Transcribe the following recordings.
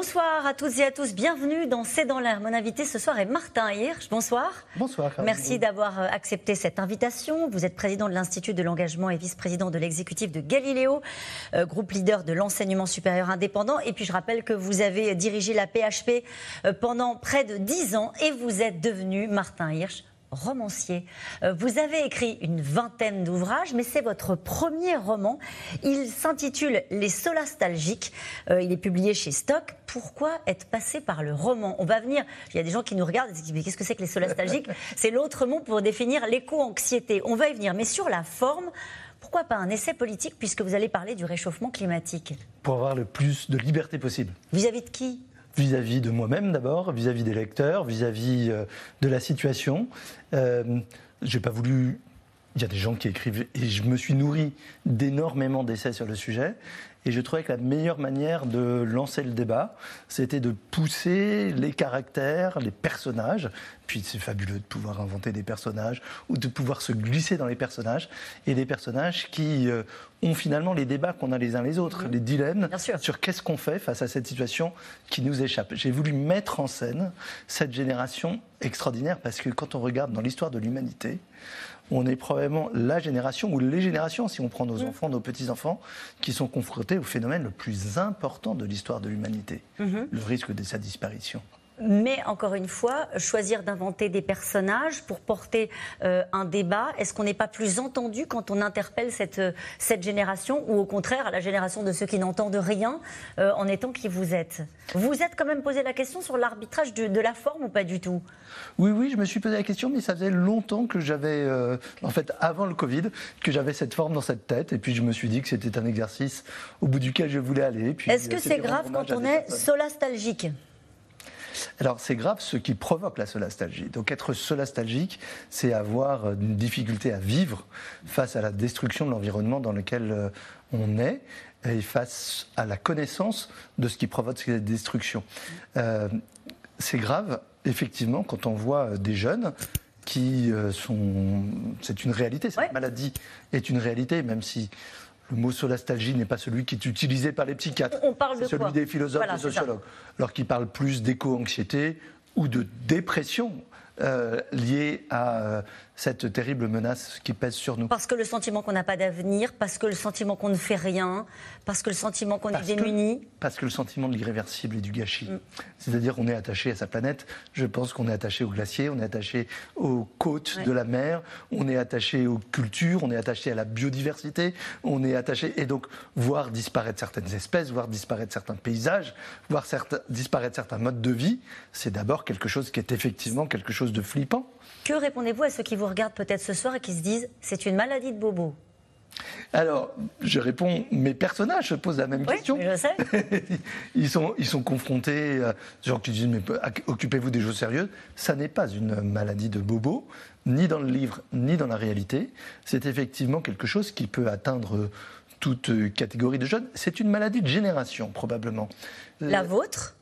Bonsoir à toutes et à tous, bienvenue dans C'est dans l'air. Mon invité ce soir est Martin Hirsch. Bonsoir. Bonsoir. Merci d'avoir euh, accepté cette invitation. Vous êtes président de l'Institut de l'engagement et vice-président de l'exécutif de Galileo, euh, groupe leader de l'enseignement supérieur indépendant. Et puis je rappelle que vous avez dirigé la PHP euh, pendant près de dix ans et vous êtes devenu Martin Hirsch romancier. Euh, vous avez écrit une vingtaine d'ouvrages, mais c'est votre premier roman. Il s'intitule Les Solastalgiques. Euh, il est publié chez Stock. Pourquoi être passé par le roman? On va venir. Il y a des gens qui nous regardent et qui disent Mais qu'est-ce que c'est que les solastalgiques C'est l'autre mot pour définir l'éco-anxiété. On va y venir. Mais sur la forme, pourquoi pas un essai politique puisque vous allez parler du réchauffement climatique? Pour avoir le plus de liberté possible. Vis-à-vis de qui? Vis-à-vis de moi-même d'abord, vis-à-vis des lecteurs, vis-à-vis euh, de la situation. Euh, j'ai pas voulu. Il y a des gens qui écrivent et je me suis nourri d'énormément d'essais sur le sujet. Et je trouvais que la meilleure manière de lancer le débat, c'était de pousser les caractères, les personnages. Puis c'est fabuleux de pouvoir inventer des personnages ou de pouvoir se glisser dans les personnages. Et des personnages qui euh, ont finalement les débats qu'on a les uns les autres, les dilemmes sur qu'est-ce qu'on fait face à cette situation qui nous échappe. J'ai voulu mettre en scène cette génération extraordinaire parce que quand on regarde dans l'histoire de l'humanité, on est probablement la génération, ou les générations, si on prend nos mm. enfants, nos petits-enfants, qui sont confrontés au phénomène le plus important de l'histoire de l'humanité, mm-hmm. le risque de sa disparition. Mais encore une fois, choisir d'inventer des personnages pour porter euh, un débat, est-ce qu'on n'est pas plus entendu quand on interpelle cette, euh, cette génération ou au contraire la génération de ceux qui n'entendent rien euh, en étant qui vous êtes? Vous êtes quand même posé la question sur l'arbitrage de, de, la forme ou pas du tout? Oui, oui, je me suis posé la question, mais ça faisait longtemps que j'avais, en fait, avant le Covid, que j'avais cette forme dans cette tête. Et puis je me suis dit que c'était un exercice au bout duquel je voulais aller. Est-ce que c'est grave quand on est solastalgique? Alors c'est grave ce qui provoque la solastalgie. Donc être solastalgique, c'est avoir une difficulté à vivre face à la destruction de l'environnement dans lequel euh, on est et face à la connaissance de ce qui provoque cette destruction. Euh, c'est grave, effectivement, quand on voit des jeunes qui euh, sont... C'est une réalité, cette maladie est une réalité, même si le mot solastalgie n'est pas celui qui est utilisé par les psychiatres. On parle de celui des philosophes et sociologues. Alors qu'ils parlent plus d'éco-anxiété ou de dépression euh, liée à euh, cette terrible menace qui pèse sur nous. Parce que le sentiment qu'on n'a pas d'avenir, parce que le sentiment qu'on ne fait rien, parce que le sentiment qu'on est démuni. parce que le sentiment de l'irréversible et du gâchis. Mm. C'est-à-dire qu'on est attaché à sa planète. Je pense qu'on est attaché aux glaciers, on est attaché aux côtes de la mer, on est attaché aux cultures, on est attaché à la biodiversité, on est attaché. Et donc, voir disparaître certaines espèces, voir disparaître certains paysages, voir disparaître certains modes de vie, c'est d'abord quelque chose qui est effectivement quelque chose de flippant. Que répondez-vous à ceux qui vous regardent peut-être ce soir et qui se disent c'est une maladie de bobo alors, je réponds, mes personnages se posent la même oui, question. Je sais. ils, sont, ils sont confrontés à des gens qui disent mais occupez-vous des choses sérieuses. Ça n'est pas une maladie de bobo, ni dans le livre, ni dans la réalité. C'est effectivement quelque chose qui peut atteindre toute catégorie de jeunes. C'est une maladie de génération, probablement. La vôtre?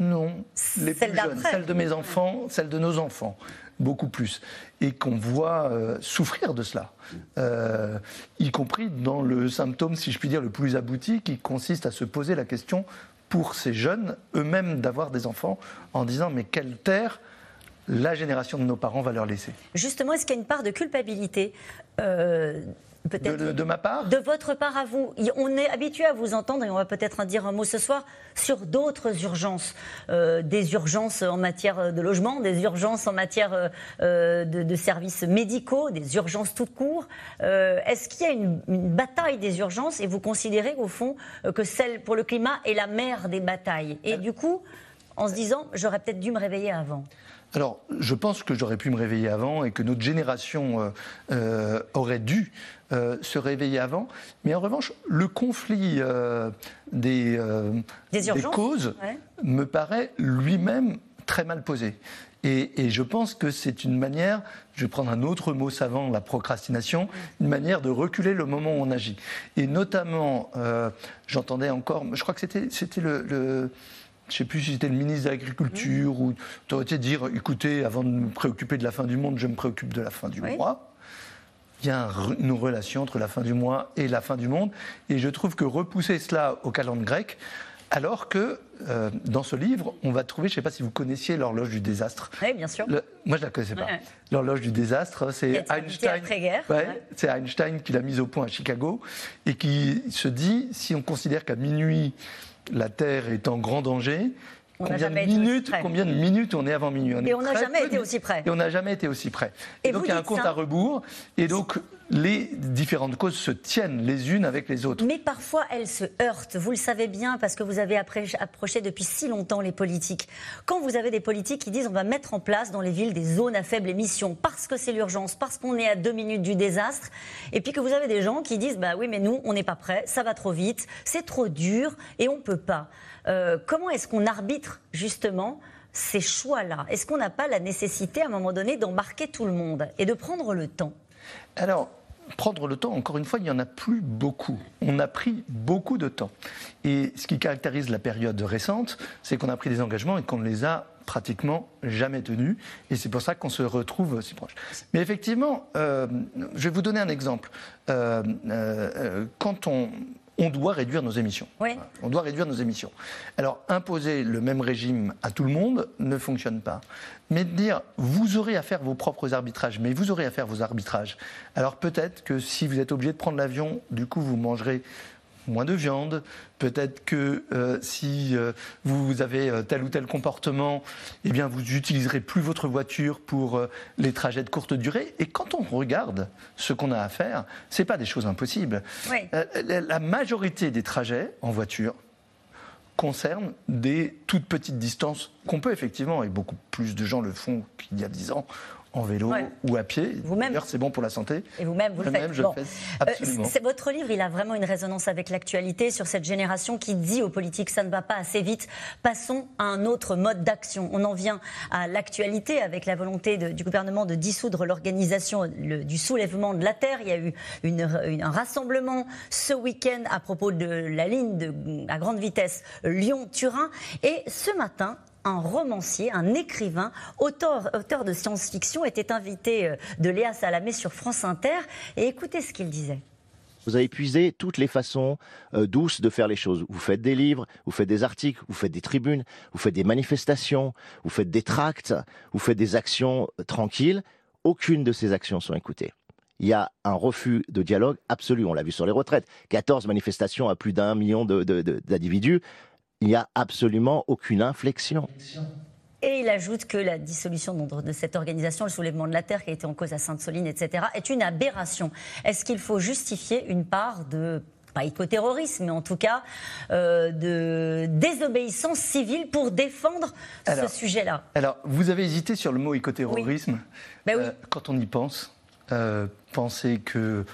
Non, les plus jeunes, celle de mes enfants, celle de nos enfants. Beaucoup plus, et qu'on voit euh, souffrir de cela, euh, y compris dans le symptôme, si je puis dire, le plus abouti, qui consiste à se poser la question pour ces jeunes eux-mêmes d'avoir des enfants en disant mais quelle terre la génération de nos parents va leur laisser? Justement, est-ce qu'il y a une part de culpabilité euh, de, ma part De votre part à vous. On est habitué à vous entendre, et on va peut-être en dire un mot ce soir, sur d'autres urgences. Euh, des urgences en matière de logement, des urgences en matière euh, euh, de, services médicaux, des urgences tout court. Est-ce qu'il y a une, bataille des urgences et vous considérez au fond que celle pour le climat est la mère des batailles? Et du coup, en se disant, j'aurais peut-être dû me réveiller avant alors, je pense que j'aurais pu me réveiller avant et que notre génération aurait dû euh, se réveiller avant. Mais en revanche, le conflit euh, des, euh, causes me paraît lui-même très mal posé. Et, je pense que c'est une manière, je vais prendre un autre mot savant, la procrastination, une manière de reculer le moment où on agit. Et notamment, euh, j'entendais encore, je crois que c'était, c'était le, le je ne sais plus si c'était le ministre de l'Agriculture ou tu aurais été dire écoutez, avant de me préoccuper de la fin du monde, je me préoccupe de la fin du mois. Il y a une relation entre la fin du mois et la fin du monde. Et je trouve que repousser cela au calendrier grec, alors que euh, dans ce livre, on va trouver, je ne sais pas si vous connaissiez l'horloge du désastre. Oui, bien sûr. moi, je ne la connaissais pas. L'horloge du désastre, c'est Einstein. C'est Einstein qui l'a mise au point à Chicago et qui se dit si on considère qu'à minuit, la Terre est en grand danger, combien de, minutes, combien de minutes on est avant minuit? Et on n'a jamais été aussi près. Et on n'a jamais été aussi près. Et, donc il y a un compte à rebours. Et donc les différentes causes se tiennent les unes avec les autres. Mais parfois elles se heurtent. Vous le savez bien parce que vous avez approché depuis si longtemps les politiques. Quand vous avez des politiques qui disent on va mettre en place dans les villes des zones à faible émission parce que c'est l'urgence, parce qu'on est à deux minutes du désastre, et puis que vous avez des gens qui disent bah oui mais nous on n'est pas prêts, ça va trop vite, c'est trop dur et on peut pas. Euh, comment est-ce qu'on arbitre justement ces choix-là? Est-ce qu'on n'a pas la nécessité à un moment donné d'embarquer tout le monde et de prendre le temps? Alors, prendre le temps, encore une fois, il n'y en a plus beaucoup. On a pris beaucoup de temps. Et ce qui caractérise la période récente, c'est qu'on a pris des engagements et qu'on ne les a pratiquement jamais tenus. Et c'est pour ça qu'on se retrouve si proche. Mais effectivement, euh, je vais vous donner un exemple. Euh, quand on on doit réduire nos émissions. On doit réduire nos émissions. Alors, imposer le même régime à tout le monde ne fonctionne pas. Mais de dire, vous aurez à faire vos propres arbitrages, mais vous aurez à faire vos arbitrages. Alors, peut-être que si vous êtes obligé de prendre l'avion, du coup, vous mangerez moins de viande. Peut-être que euh, si euh, vous avez euh, tel ou tel comportement, eh bien, vous n'utiliserez plus votre voiture pour les trajets de courte durée. Et quand on regarde ce qu'on a à faire, ce n'est pas des choses impossibles. la majorité des trajets en voiture concernent des toutes petites distances qu'on peut effectivement, et beaucoup plus de gens le font qu'il y a dix ans, en vélo ou à pied. Vous-même. c'est bon pour la santé. Et vous-même, vous le faites. Je fais absolument. c'est votre livre, il a vraiment une résonance avec l'actualité sur cette génération qui dit aux politiques ça ne va pas assez vite. Passons à un autre mode d'action. On en vient à l'actualité avec la volonté du gouvernement de dissoudre l'organisation du soulèvement de la terre. Il y a eu un rassemblement ce week-end à propos de la ligne de, à grande vitesse Lyon-Turin. Et ce matin, un romancier, un écrivain, auteur, auteur de science-fiction, était invité euh, de Léa Salamé sur France Inter. Et écoutez ce qu'il disait. Vous avez épuisé toutes les façons euh, douces de faire les choses. Vous faites des livres, vous faites des articles, vous faites des tribunes, vous faites des manifestations, vous faites des tracts, vous faites des actions euh, tranquilles. Aucune de ces actions sont écoutées. Il y a un refus de dialogue absolu. On l'a vu sur les retraites. 14 manifestations à plus d'un million d'individus il n'y a absolument aucune inflexion. Et il ajoute que la dissolution de cette organisation, le soulèvement de la Terre qui a été en cause à Sainte-Soline, etc., est une aberration. Est-ce qu'il faut justifier une part de pas écoterrorisme, mais en tout cas euh, de désobéissance civile pour défendre ce sujet-là? Alors, vous avez hésité sur le mot écoterrorisme. Ben oui. Euh, quand on y pense, euh, penser que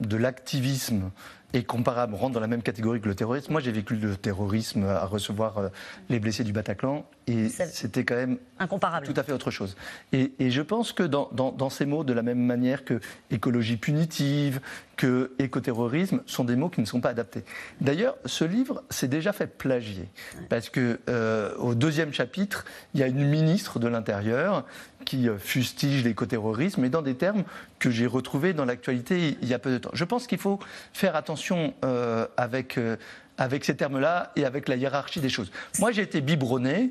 de l'activisme et comparable, rentre dans la même catégorie que le terrorisme. Moi, j'ai vécu le terrorisme à recevoir euh, les blessés du Bataclan et c'était quand même incomparable. tout à fait autre chose. Et, je pense que dans, dans, ces mots, de la même manière que écologie punitive, que écoterrorisme, sont des mots qui ne sont pas adaptés. D'ailleurs, ce livre s'est déjà fait plagier parce que euh, au deuxième chapitre, il y a une ministre de l'Intérieur qui euh, fustige l'écoterrorisme, mais dans des termes que j'ai retrouvés dans l'actualité il y a peu de temps. Je pense qu'il faut faire attention euh, avec, euh, avec ces termes-là et avec la hiérarchie des choses. Moi, j'ai été biberonné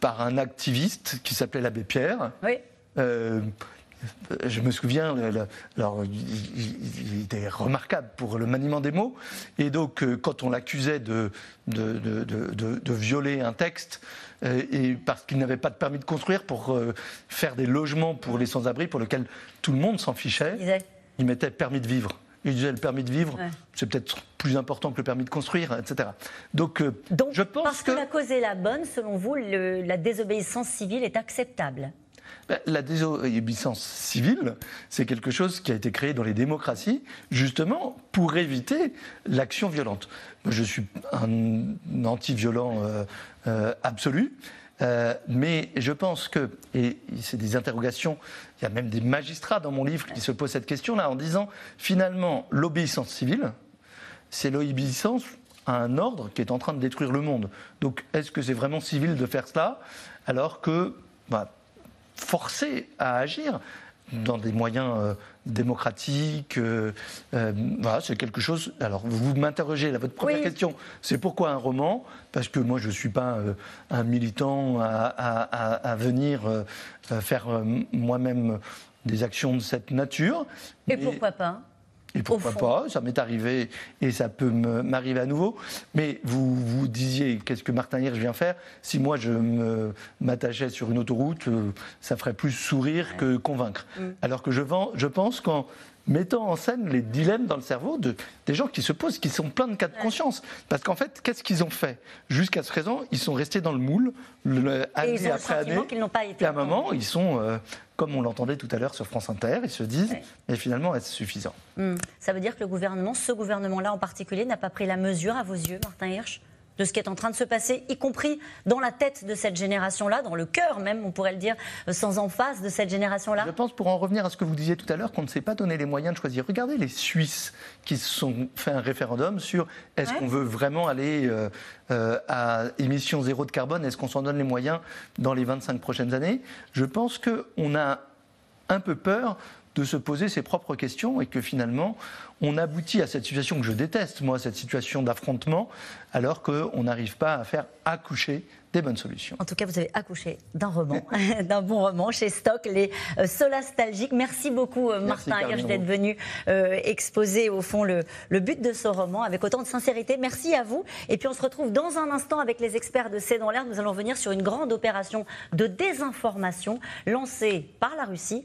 par un activiste qui s'appelait l'abbé Pierre. Oui. Je me souviens, alors, il, était remarquable pour le maniement des mots. Et donc, quand on l'accusait de de, de, de, de, violer un texte, euh, et parce qu'il n'avait pas de permis de construire pour euh, faire des logements pour les sans-abri, pour lesquels tout le monde s'en fichait. Il mettait permis de vivre. Il disait le permis de vivre, c'est peut-être plus important que le permis de construire, etc. Donc, euh, je pense parce que... la cause est la bonne, selon vous, la désobéissance civile est acceptable? La désobéissance civile, c'est quelque chose qui a été créé dans les démocraties, justement pour éviter l'action violente. Je suis un anti-violent euh, euh, absolu. Euh, mais je pense que, et c'est des interrogations, il y a même des magistrats dans mon livre qui se posent cette question-là en disant finalement l'obéissance civile, c'est l'obéissance à un ordre qui est en train de détruire le monde. Donc est-ce que c'est vraiment civil de faire cela alors que bah, forcer à agir dans des moyens euh, démocratiques. Euh, euh, voilà, c'est quelque chose. Alors, vous m'interrogez, là, votre première question, c'est pourquoi un roman? Parce que moi, je ne suis pas un militant à, venir faire moi-même des actions de cette nature. Et pourquoi pas? Et pourquoi pas Ça m'est arrivé et ça peut m'arriver à nouveau. Mais vous vous disiez, qu'est-ce que Martin Hirsch vient faire? Si moi je m'attachais sur une autoroute, euh, ça ferait plus sourire que convaincre. Mm. Alors que je, vends, je pense qu'en mettant en scène les dilemmes dans le cerveau de, des gens qui se posent, qui sont pleins de cas de conscience. Parce qu'en fait, qu'est-ce qu'ils ont fait? Jusqu'à ce présent, ils sont restés dans le moule, le, année après année. n'ont pas été et à un moment, ils sont, euh, comme on l'entendait tout à l'heure sur France Inter, ils se disent, mais finalement, est-ce suffisant? Hmm. Ça veut dire que le gouvernement, ce gouvernement-là en particulier, n'a pas pris la mesure à vos yeux, Martin Hirsch? De ce qui est en train de se passer, y compris dans la tête de cette génération-là, dans le cœur même, on pourrait le dire, sans emphase de cette génération-là. Je pense, pour en revenir à ce que vous disiez tout à l'heure, qu'on ne s'est pas donné les moyens de choisir. Regardez les Suisses qui se sont fait un référendum sur est-ce qu'on veut vraiment aller euh, euh, à émission zéro de carbone, est-ce qu'on s'en donne les moyens dans les 25 prochaines années? Je pense qu'on a un peu peur de se poser ses propres questions et que finalement, on aboutit à cette situation que je déteste, moi, cette situation d'affrontement, alors qu'on n'arrive pas à faire accoucher des bonnes solutions. En tout cas, vous avez accouché d'un roman, d'un bon roman chez Stock, Les euh, Solastalgiques. Merci beaucoup, euh, Martin Hirsch, d'être venu euh, exposer, au fond, le, le, but de ce roman avec autant de sincérité. Merci à vous. Et puis, on se retrouve dans un instant avec les experts de C'est dans l'air. Nous allons venir sur une grande opération de désinformation lancée par la Russie